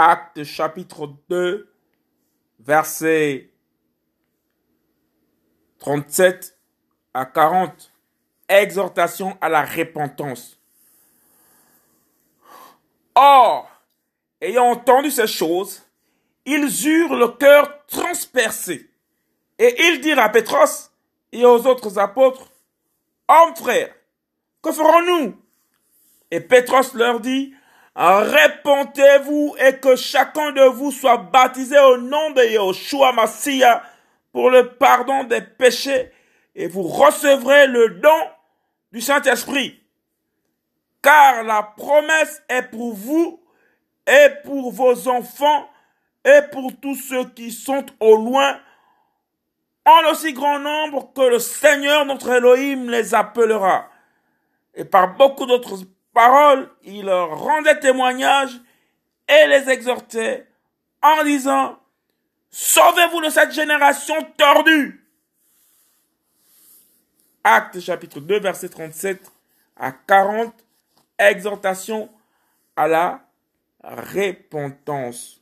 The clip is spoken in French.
Actes chapitre 2, verset 37 à 40. Exhortation à la repentance. Or, ayant entendu ces choses, ils eurent le cœur transpercé. Et ils dirent à Pétros et aux autres apôtres, Hommes frères, que ferons-nous? Et Pétros leur dit, Répentez-vous et que chacun de vous soit baptisé au nom de Yahushua Massia pour le pardon des péchés et vous recevrez le don du Saint-Esprit. Car la promesse est pour vous et pour vos enfants et pour tous ceux qui sont au loin, en aussi grand nombre que le Seigneur notre Elohim les appellera. Et par beaucoup d'autres il leur rendait témoignage et les exhortait en disant, Sauvez-vous de cette génération tordue. Acte chapitre 2 verset 37 à 40, exhortation à la repentance.